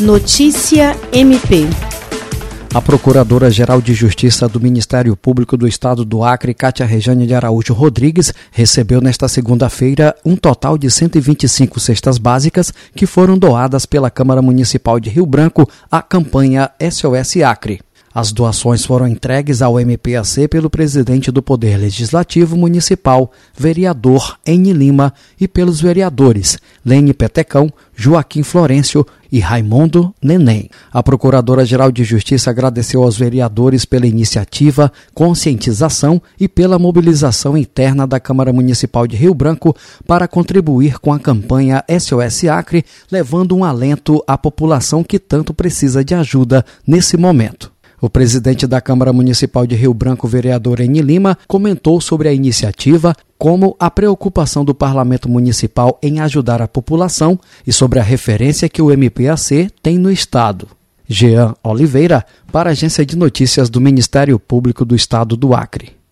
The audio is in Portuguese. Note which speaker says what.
Speaker 1: Notícia MP.
Speaker 2: A Procuradora-Geral de Justiça do Ministério Público do Estado do Acre, Cátia Rejane de Araújo Rodrigues, recebeu nesta segunda-feira um total de 125 cestas básicas que foram doadas pela Câmara Municipal de Rio Branco à campanha SOS Acre. As doações foram entregues ao MPAC pelo presidente do Poder Legislativo Municipal, vereador Eni Lima, e pelos vereadores Lene Petecão, Joaquim Florencio e Raimundo Neném. A Procuradora-Geral de Justiça agradeceu aos vereadores pela iniciativa, conscientização e pela mobilização interna da Câmara Municipal de Rio Branco para contribuir com a campanha SOS Acre, levando um alento à população que tanto precisa de ajuda nesse momento. O presidente da Câmara Municipal de Rio Branco, vereador Eni Lima, comentou sobre a iniciativa, como a preocupação do Parlamento Municipal em ajudar a população e sobre a referência que o MPAC tem no Estado. Jean Oliveira, para a Agência de Notícias do Ministério Público do Estado do Acre.